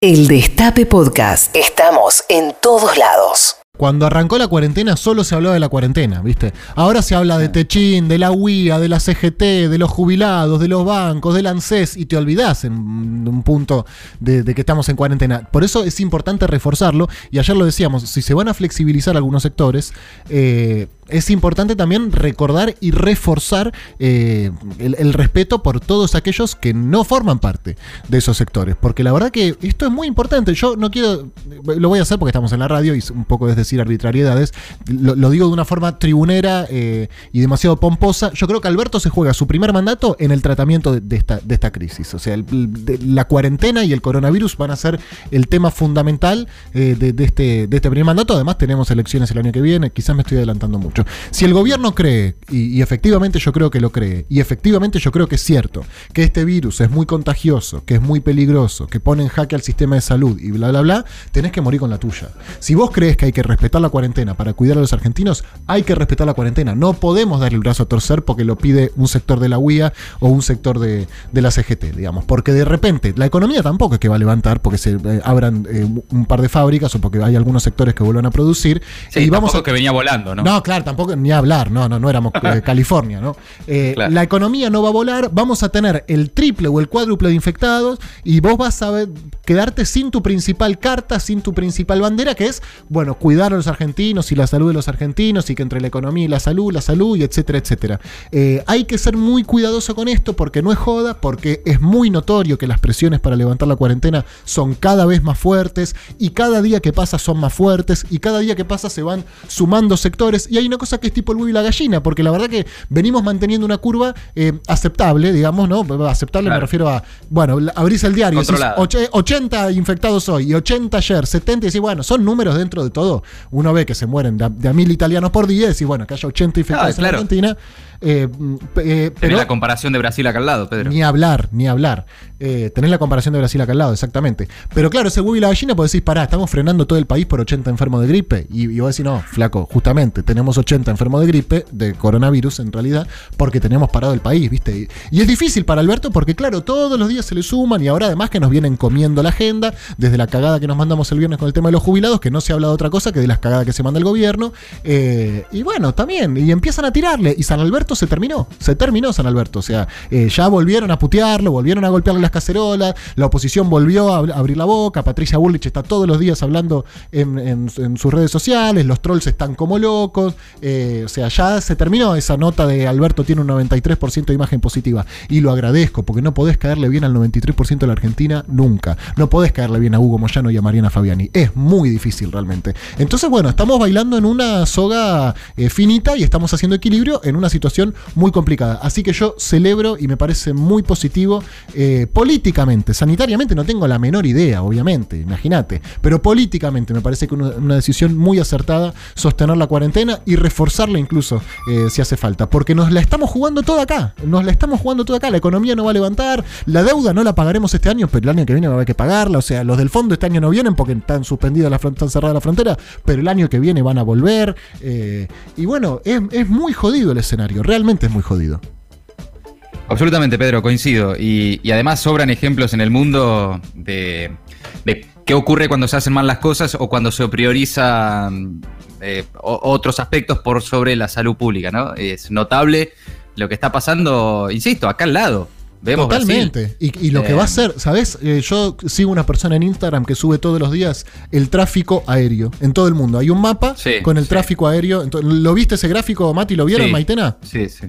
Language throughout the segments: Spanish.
El Destape Podcast. Estamos en todos lados. Cuando arrancó la cuarentena solo se hablaba de la cuarentena, ¿viste? Ahora se habla de Techín, de la UIA, de la CGT, de los jubilados, de los bancos, del ANSES y te olvidás en un punto de, de, que estamos en cuarentena. Por eso es importante reforzarlo y ayer lo decíamos, si se van a flexibilizar algunos sectores, eh, es importante también recordar y reforzar eh, el, respeto por todos aquellos que no forman parte de esos sectores. Porque la verdad que esto es muy importante. Yo no quiero, lo voy a hacer porque estamos en la radio y un poco es decir arbitrariedades. Lo, digo de una forma tribunera eh, y demasiado pomposa. Yo creo que Alberto se juega su primer mandato en el tratamiento de, esta, de esta crisis. O sea, la cuarentena y el coronavirus van a ser el tema fundamental eh, este, de este primer mandato. Además tenemos elecciones el año que viene. Quizás me estoy adelantando mucho. Si el gobierno cree, y, y, efectivamente yo creo que lo cree, y efectivamente yo creo que es cierto, que este virus es muy contagioso, que es muy peligroso, que pone en jaque al sistema de salud y bla, bla, bla, tenés que morir con la tuya. Si vos crees que hay que respetar la cuarentena para cuidar a los argentinos, hay que respetar la cuarentena. No podemos darle el brazo a torcer porque lo pide un sector de la UIA o un sector de, de la CGT, digamos. Porque de repente la economía tampoco es que va a levantar porque se eh, abran eh, un par de fábricas o porque hay algunos sectores que vuelvan a producir. Sí, y vamos a... que venía volando, ¿no? No, claro, tampoco ni hablar, no, no, no éramos eh, California, ¿no? Eh, claro. La economía no va a volar, vamos a tener el triple o el cuádruple de infectados y vos vas a ver, quedarte sin tu principal carta, sin tu principal bandera, que es, bueno, cuidar a los argentinos y la salud de los argentinos y que entre la economía y la salud, la salud y etcétera, etcétera. Eh, hay que ser muy cuidadoso con esto porque no es joda, porque es muy notorio que las presiones para levantar la cuarentena son cada vez más fuertes y cada día que pasa son más fuertes y cada día que pasa se van sumando sectores y hay una cosa que es tipo el huevo y la gallina, porque la verdad que venimos manteniendo una curva eh, aceptable, digamos, ¿no? Aceptable claro. me refiero a, bueno, abrís el diario, decís, 80 infectados hoy y 80 ayer, 70 y decís, bueno, son números dentro de todo. Uno ve que se mueren de a, de a mil italianos por día y decís, bueno, que haya 80 infectados ah, claro. en Argentina. Eh, eh, pero, la comparación de Brasil acá al lado, Pedro. Ni hablar, ni hablar. Eh, tenés la comparación de Brasil acá al lado, exactamente. Pero claro, ese huevo y la gallina, pues decís, pará, estamos frenando todo el país por 80 enfermos de gripe. Y, y vos decís, no, flaco, justamente, tenemos 80 enfermos de gripe, de coronavirus en realidad, porque tenemos parado el país, ¿viste? Y, y, es difícil para Alberto porque, claro, todos los días se le suman y ahora además que nos vienen comiendo la agenda, desde la cagada que nos mandamos el viernes con el tema de los jubilados, que no se habla de otra cosa que de las cagadas que se manda el gobierno. Eh, y bueno, también, y empiezan a tirarle. Y San Alberto se terminó, se terminó San Alberto. O sea, eh, ya volvieron a putearlo, volvieron a golpearle las cacerolas, la oposición volvió a abrir la boca, Patricia Burlich está todos los días hablando en, sus redes sociales, los trolls están como locos. Eh, o sea, ya se terminó esa nota de Alberto tiene un 93% de imagen positiva. Y lo agradezco, porque no podés caerle bien al 93% de la Argentina nunca. No podés caerle bien a Hugo Moyano y a Mariana Fabiani. Es muy difícil realmente. Entonces, bueno, estamos bailando en una soga eh, finita y estamos haciendo equilibrio en una situación muy complicada. Así que yo celebro y me parece muy positivo eh, políticamente, sanitariamente no tengo la menor idea, obviamente, imagínate, pero políticamente me parece que una, una, decisión muy acertada sostener la cuarentena y reforzarla incluso eh, si hace falta, porque nos la estamos jugando toda acá, nos la estamos jugando toda acá, la economía no va a levantar, la deuda no la pagaremos este año, pero el año que viene va a haber que pagarla, o sea, los del fondo este año no vienen porque están suspendidas, la están cerrada la frontera, pero el año que viene van a volver, eh, y bueno, es, es muy jodido el escenario, realmente es muy jodido. Absolutamente, Pedro, coincido. Y, además sobran ejemplos en el mundo de, de, qué ocurre cuando se hacen mal las cosas o cuando se prioriza eh, otros aspectos por sobre la salud pública, ¿no? Es notable lo que está pasando, insisto, acá al lado. Vemos Totalmente. Y, y, lo eh, que va a ser, ¿sabes? Eh, yo sigo una persona en Instagram que sube todos los días el tráfico aéreo en todo el mundo. Hay un mapa sí, con el sí. tráfico aéreo. ¿Lo viste ese gráfico, Mati? ¿Lo vieron, sí. Maitena? Sí, sí.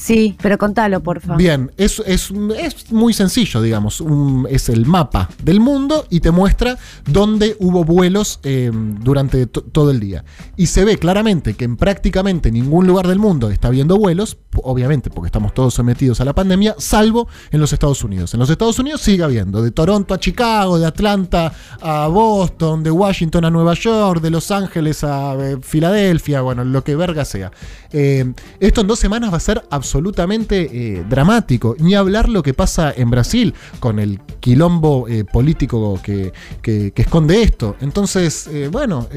Sí, pero contalo, por favor. Bien, es, es, es muy sencillo, digamos. Es el mapa del mundo y te muestra dónde hubo vuelos eh, durante todo el día. Y se ve claramente que en prácticamente ningún lugar del mundo está habiendo vuelos, obviamente porque estamos todos sometidos a la pandemia, salvo en los Estados Unidos. En los Estados Unidos sigue habiendo, de Toronto a Chicago, de Atlanta a Boston, de Washington a Nueva York, de Los Ángeles a eh, Filadelfia, bueno, lo que verga sea. Eh, esto en dos semanas va a ser absolutamente absolutamente eh, dramático. Ni hablar lo que pasa en Brasil con el quilombo eh, político que, que, que, esconde esto. Entonces, eh, bueno,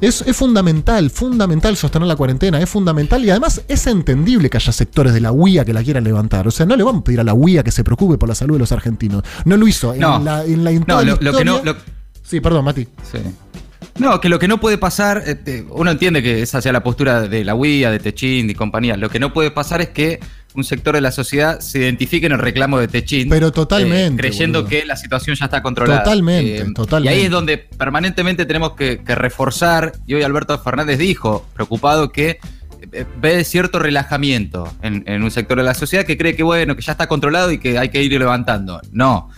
Es, es, fundamental, fundamental sostener la cuarentena, es fundamental y además es entendible que haya sectores de la UIA que la quieran levantar. O sea, no le vamos a pedir a la UIA que se preocupe por la salud de los argentinos. No lo hizo. En la, en la, no, lo, que no. Sí, perdón, Mati. Sí. No, que lo que no puede pasar, este, uno entiende que esa sea la postura de la UIA, de Techín y compañía. Lo que no puede pasar es que un sector de la sociedad se identifique en el reclamo de Techín. Pero totalmente. Eh, creyendo que la situación ya está controlada. Totalmente, totalmente. Eh, y ahí es donde permanentemente tenemos que, reforzar, y hoy Alberto Fernández dijo, preocupado, que eh, ve cierto relajamiento en, un sector de la sociedad que cree que bueno, que ya está controlado y que hay que ir levantando. No.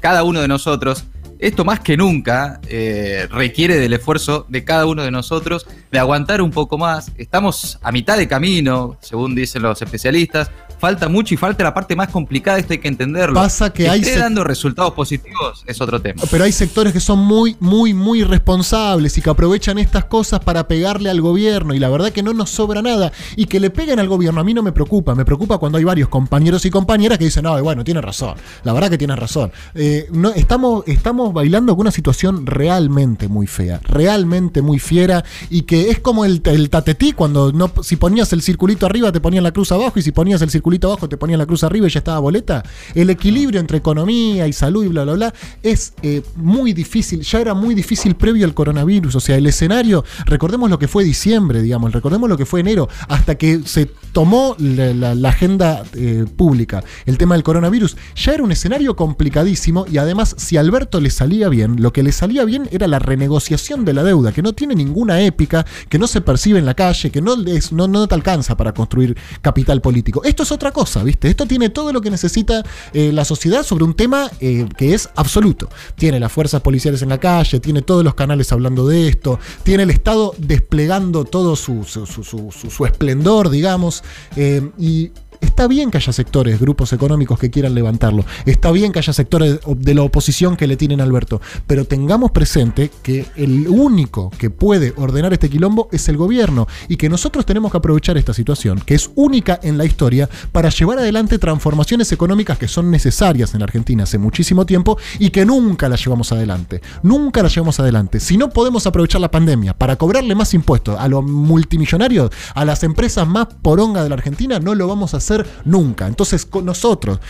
cada uno de nosotros esto más que nunca eh, requiere del esfuerzo de cada uno de nosotros de aguantar un poco más. Estamos a mitad de camino, según dicen los especialistas falta mucho y falta la parte más complicada, esto hay que entenderlo. Pasa que, hay esté dando resultados positivos es otro tema. Pero hay sectores que son muy, muy, muy responsables y que aprovechan estas cosas para pegarle al gobierno y la verdad que no nos sobra nada y que le peguen al gobierno a mí no me preocupa, me preocupa cuando hay varios compañeros y compañeras que dicen, no, bueno, tiene razón, la verdad que tiene razón. Eh, no, estamos, estamos bailando con una situación realmente muy fea, realmente muy fiera y que es como el, el tatetí cuando no, si ponías el circulito arriba te ponían la cruz abajo y si ponías el circulito abajo te ponían la cruz arriba y ya estaba boleta. El equilibrio entre economía y salud y bla, bla, bla es eh, muy difícil. Ya era muy difícil previo al coronavirus. O sea, el escenario, recordemos lo que fue diciembre, digamos, recordemos lo que fue enero, hasta que se tomó la, agenda eh, pública, el tema del coronavirus. Ya era un escenario complicadísimo y además, si Alberto le salía bien, lo que le salía bien era la renegociación de la deuda, que no tiene ninguna épica, que no se percibe en la calle, que no, es, no, no te alcanza para construir capital político. Esto es otra cosa, ¿viste? Esto tiene todo lo que necesita eh, la sociedad sobre un tema eh, que es absoluto. Tiene las fuerzas policiales en la calle, tiene todos los canales hablando de esto, tiene el Estado desplegando todo su, su, esplendor, digamos, eh, y Está bien que haya sectores, grupos económicos que quieran levantarlo. Está bien que haya sectores de la oposición que le tienen a Alberto. Pero tengamos presente que el único que puede ordenar este quilombo es el gobierno. Y que nosotros tenemos que aprovechar esta situación, que es única en la historia, para llevar adelante transformaciones económicas que son necesarias en la Argentina hace muchísimo tiempo y que nunca las llevamos adelante. Nunca las llevamos adelante. Si no podemos aprovechar la pandemia para cobrarle más impuestos a los multimillonarios, a las empresas más poronga de la Argentina, no lo vamos a hacer nunca. Entonces, con nosotros,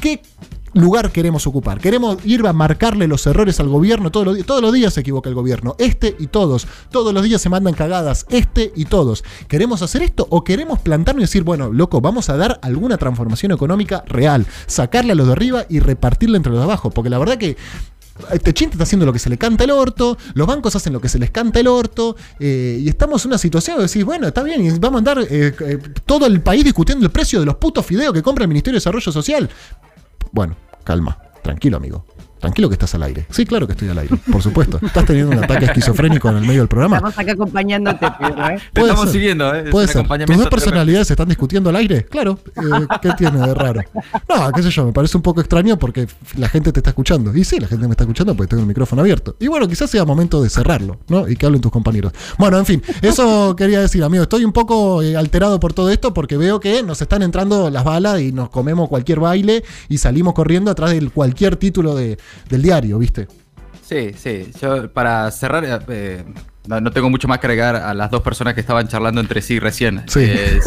¿qué lugar queremos ocupar? ¿Queremos ir a marcarle los errores al gobierno? Todos los, todos los días se equivoca el gobierno, este y todos. Todos los días se mandan cagadas, este y todos. ¿Queremos hacer esto o queremos plantarnos y decir, bueno, loco, vamos a dar alguna transformación económica real? Sacarle a los de arriba y repartirle entre los de abajo. Porque la verdad que chinte está haciendo lo que se le canta el orto, los bancos hacen lo que se les canta el orto, eh, y estamos en una situación de decir, bueno, está bien, y vamos a andar eh, eh, todo el país discutiendo el precio de los putos fideos que compra el Ministerio de Desarrollo Social. Bueno, calma, tranquilo, amigo. Tranquilo que estás al aire. Sí, claro que estoy al aire, por supuesto. Estás teniendo un ataque esquizofrénico en el medio del programa. Estamos acá acompañándote, Pedro, ¿eh? Te estamos siguiendo, ¿eh? Puede ser. ¿Tus dos personalidades están discutiendo al aire? Claro. Eh, ¿Qué tiene de raro? No, qué sé yo, me parece un poco extraño porque la gente te está escuchando. Y sí, la gente me está escuchando porque tengo el micrófono abierto. Y bueno, quizás sea momento de cerrarlo, ¿no? Y que hablen tus compañeros. Bueno, en fin, eso quería decir, amigo. Estoy un poco eh, alterado por todo esto porque veo que nos están entrando las balas y nos comemos cualquier baile y salimos corriendo atrás de cualquier título de, del diario, ¿viste? Sí, sí. Yo para cerrar, eh, no, tengo mucho más que agregar a las dos personas que estaban charlando entre sí recién. Eh,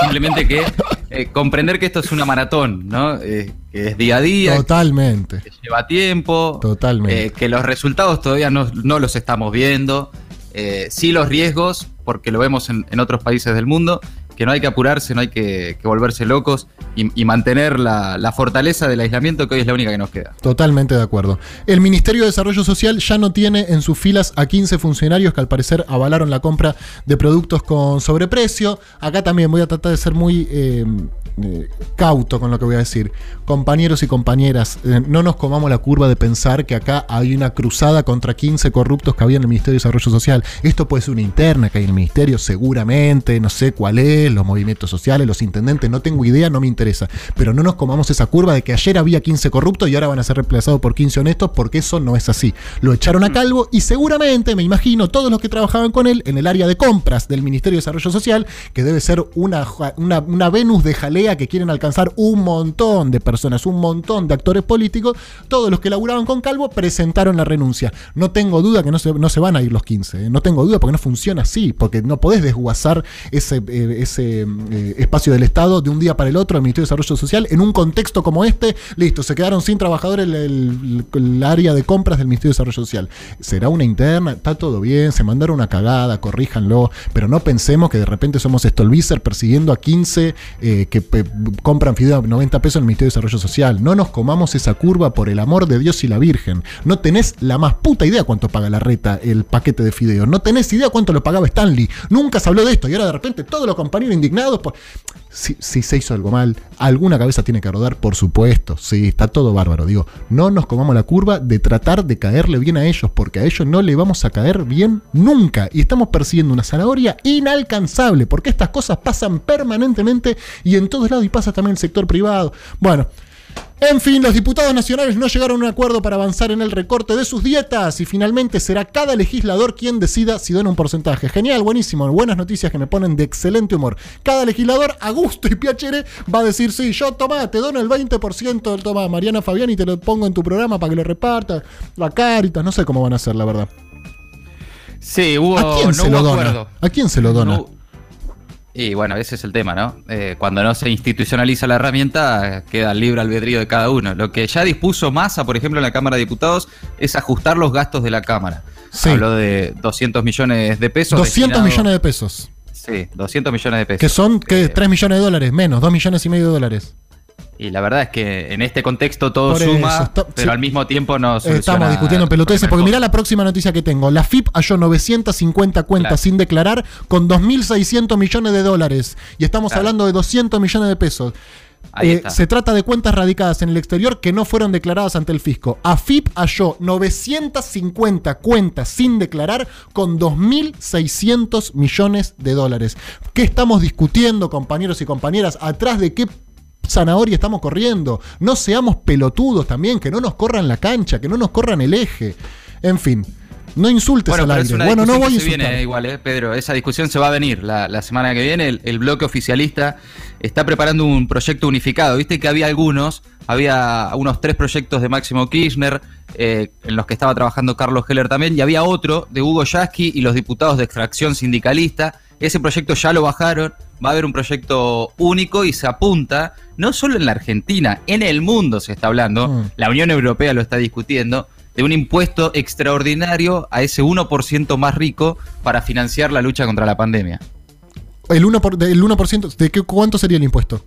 simplemente que eh, comprender que esto es una maratón, ¿no? que es día a día. Totalmente. Que lleva tiempo. Totalmente. que los resultados todavía no, los estamos viendo. sí los riesgos, porque lo vemos en, en otros países del mundo que no hay que apurarse, no hay que, volverse locos y, mantener la, fortaleza del aislamiento que hoy es la única que nos queda. Totalmente de acuerdo. El Ministerio de Desarrollo Social ya no tiene en sus filas a 15 funcionarios que al parecer avalaron la compra de productos con sobreprecio. Acá también voy a tratar de ser muy eh, eh, cauto con lo que voy a decir. Compañeros y compañeras, eh, no nos comamos la curva de pensar que acá hay una cruzada contra 15 corruptos que había en el Ministerio de Desarrollo Social. Esto puede ser una interna que hay en el Ministerio, seguramente, no sé cuál es los movimientos sociales, los intendentes, no tengo idea, no me interesa. Pero no nos comamos esa curva de que ayer había 15 corruptos y ahora van a ser reemplazados por 15 honestos, porque eso no es así. Lo echaron a Calvo y seguramente, me imagino, todos los que trabajaban con él en el área de compras del Ministerio de Desarrollo Social, que debe ser una, una Venus de jalea que quieren alcanzar un montón de personas, un montón de actores políticos, todos los que laburaban con Calvo presentaron la renuncia. No tengo duda que no se, no se van a ir los 15, ¿eh? no tengo duda porque no funciona así, porque no podés desguazar ese, eh, ese eh, espacio del Estado de un día para el otro al Ministerio de Desarrollo Social en un contexto como este. Listo, se quedaron sin trabajadores el, el- el área de compras del Ministerio de Desarrollo Social. Será una interna, está todo bien, se mandaron una cagada, corríjanlo, pero no pensemos que de repente somos Stolbizer persiguiendo a 15 eh, que compran fideo a 90 pesos en el Ministerio de Desarrollo Social. No nos comamos esa curva por el amor de Dios y la Virgen. No tenés la más puta idea cuánto paga la reta el paquete de fideo. No tenés idea cuánto lo pagaba Stanley. Nunca se habló de esto y ahora de repente todos los indignados por... Si, se hizo algo mal, alguna cabeza tiene que rodar, por supuesto. Sí, está todo bárbaro. Digo, no nos comamos la curva de tratar de caerle bien a ellos, porque a ellos no le vamos a caer bien nunca. Y estamos persiguiendo una zanahoria inalcanzable, porque estas cosas pasan permanentemente y en todos lados y pasa también el sector privado. Bueno. En fin, los diputados nacionales no llegaron a un acuerdo para avanzar en el recorte de sus dietas y finalmente será cada legislador quien decida si dona un porcentaje. Genial, buenísimo, buenas noticias que me ponen de excelente humor. Cada legislador, a gusto y piacere, va a decir, sí, yo toma, te dono el 20% del toma, Mariana Fabián, y te lo pongo en tu programa para que lo repartas, la Caritas, no sé cómo van a hacer, la verdad. Sí, hubo, ¿A quién no se hubo lo dona? acuerdo. ¿A quién se lo dona? No- y bueno, ese es el tema, ¿no? Eh, cuando no se institucionaliza la herramienta, queda libre albedrío de cada uno. Lo que ya dispuso Massa, por ejemplo, en la Cámara de Diputados, es ajustar los gastos de la Cámara. Sí. Habló de 200 millones de pesos. 200 destinado- millones de pesos. Sí, 200 millones de pesos. Que son, ¿qué? Eh, 3 millones de dólares, menos, 2 millones y medio de dólares. Y la verdad es que en este contexto todo Por suma, pero sí. al mismo tiempo no soluciona Estamos discutiendo en pelotudeces, porque mirá la próxima noticia que tengo. La FIP halló 950 cuentas Claro. sin declarar con 2.600 millones de dólares. Y estamos Claro. hablando de 200 millones de pesos. Eh, se trata de cuentas radicadas en el exterior que no fueron declaradas ante el fisco. AFIP halló 950 cuentas sin declarar con 2.600 millones de dólares. ¿Qué estamos discutiendo, compañeros y compañeras? ¿Atrás de qué zanahoria estamos corriendo? No seamos pelotudos también, que no nos corran la cancha, que no nos corran el eje. En fin, no insultes Bueno, al aire. Bueno, no voy a insultar. viene igual, eh, Pedro. Esa discusión se va a venir la, la semana que viene. El, el bloque oficialista está preparando un proyecto unificado. Viste que había algunos, había unos tres proyectos de Máximo Kirchner, eh, en los que estaba trabajando Carlos Heller también, y había otro de Hugo Yasky y los diputados de extracción sindicalista. Ese proyecto ya lo bajaron, va a haber un proyecto único y se apunta, no solo en la Argentina, en el mundo se está hablando, Mm. la Unión Europea lo está discutiendo, de un impuesto extraordinario a ese 1% más rico para financiar la lucha contra la pandemia. El 1%, por, del 1% ¿de qué, cuánto sería el impuesto?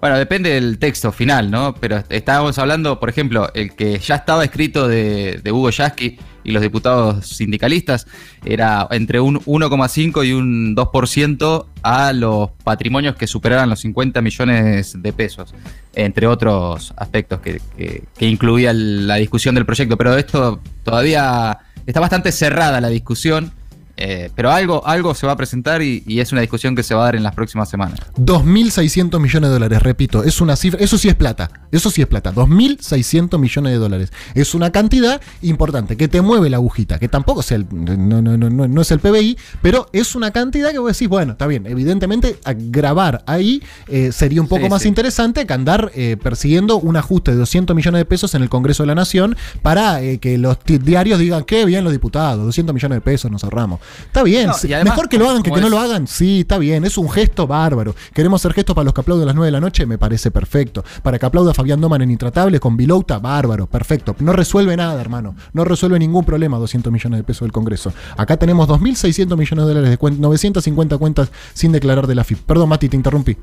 Bueno, depende del texto final, ¿no? Pero estábamos hablando, por ejemplo, el que ya estaba escrito de, de Hugo Yasky y los diputados sindicalistas era entre un 1,5 y un 2% a los patrimonios que superaran los 50 millones de pesos, entre otros aspectos que, que- que incluía la discusión del proyecto. Pero esto todavía está bastante cerrada la discusión. Eh, pero algo, algo se va a presentar y, y es una discusión que se va a dar en las próximas semanas. 2.600 millones de dólares, repito, es una cifra, eso sí es plata, eso sí es plata, 2.600 millones de dólares. Es una cantidad importante que te mueve la agujita, que tampoco es el, no, no, no, no, no es el PBI, pero es una cantidad que vos decís, bueno, está bien, evidentemente grabar ahí eh, sería un poco Sí, más sí. interesante que andar eh, persiguiendo un ajuste de 200 millones de pesos en el Congreso de la Nación para eh, que los diarios digan, qué bien los diputados, 200 millones de pesos nos ahorramos. Está bien, No, sí, y además, mejor que lo hagan que, no lo hagan, sí, está bien, es un gesto bárbaro. Queremos hacer gestos para los que aplauden a las 9 de la noche, me parece perfecto. Para que aplauda Fabián Doman en Intratable con Vilouta, bárbaro, perfecto. No resuelve nada, hermano. No resuelve ningún problema 200 millones de pesos del Congreso. Acá tenemos 2.600 millones de dólares de cuentas, 950 cuentas sin declarar de la FIP. Perdón, Mati, te interrumpí.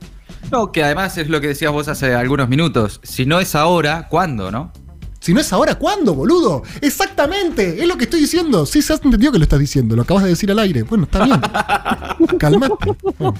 No, que además es lo que decías vos hace algunos minutos. Si no es ahora, ¿cuándo, no? Si no es ahora, ¿cuándo, boludo? Exactamente, es lo que estoy diciendo. Sí, se has entendido que lo estás diciendo, lo acabas de decir al aire. Bueno, está bien. Calmate. Bueno.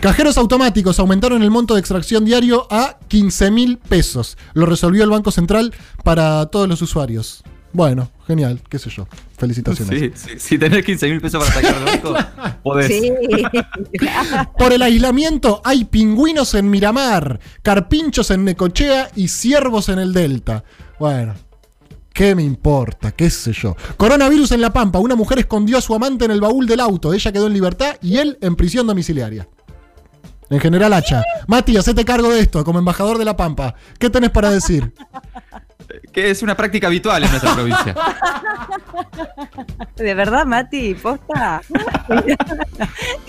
Cajeros automáticos aumentaron el monto de extracción diario a 15 mil pesos. Lo resolvió el Banco Central para todos los usuarios. Bueno, genial, qué sé yo. Felicitaciones. Sí, sí, si tenés 15 mil pesos para sacar al banco, podés. Sí. Por el aislamiento hay pingüinos en Miramar, carpinchos en Necochea y ciervos en el Delta. Bueno, ¿qué me importa? ¿Qué sé yo? Coronavirus en La Pampa. Una mujer escondió a su amante en el baúl del auto. Ella quedó en libertad y él en prisión domiciliaria. En general, Hacha. Mati, hacete cargo de esto como embajador de La Pampa. ¿Qué tenés para decir? Que es una práctica habitual en nuestra provincia. ¿De verdad, Mati? ¿Posta?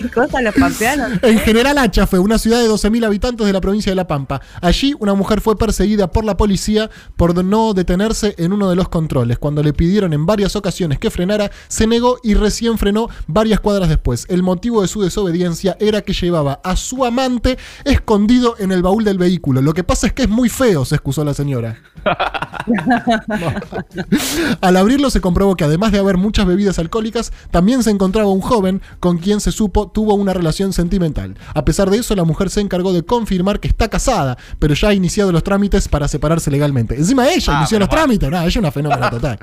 ¿Qué cosa los pampeanos? En General Hacha fue una ciudad de 12.000 habitantes de la provincia de La Pampa. Allí una mujer fue perseguida por la policía por no detenerse en uno de los controles. Cuando le pidieron en varias ocasiones que frenara, se negó y recién frenó varias cuadras después. El motivo de su desobediencia era que llevaba a su amante escondido en el baúl del vehículo. Lo que pasa es que es muy feo, se excusó la señora. Al abrirlo se comprobó que además de haber muchas bebidas alcohólicas, también se encontraba un joven con quien se supo tuvo una relación sentimental. A pesar de eso, la mujer se encargó de confirmar que está casada, pero ya ha iniciado los trámites para separarse legalmente. Encima ella Ah, inició los bueno. trámites, no, ella es una fenómena total.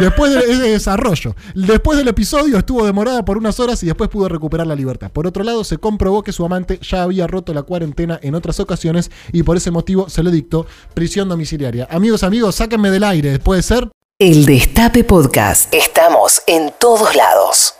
Después de, es de desarrollo. Después del episodio estuvo demorada por unas horas y después pudo recuperar la libertad. Por otro lado, se comprobó que su amante ya había roto la cuarentena en otras ocasiones y por ese motivo se le dictó prisión domiciliaria. Amigos, amigos, sáquenme del aire, ¿puede ser? El Destape Podcast. Estamos en todos lados.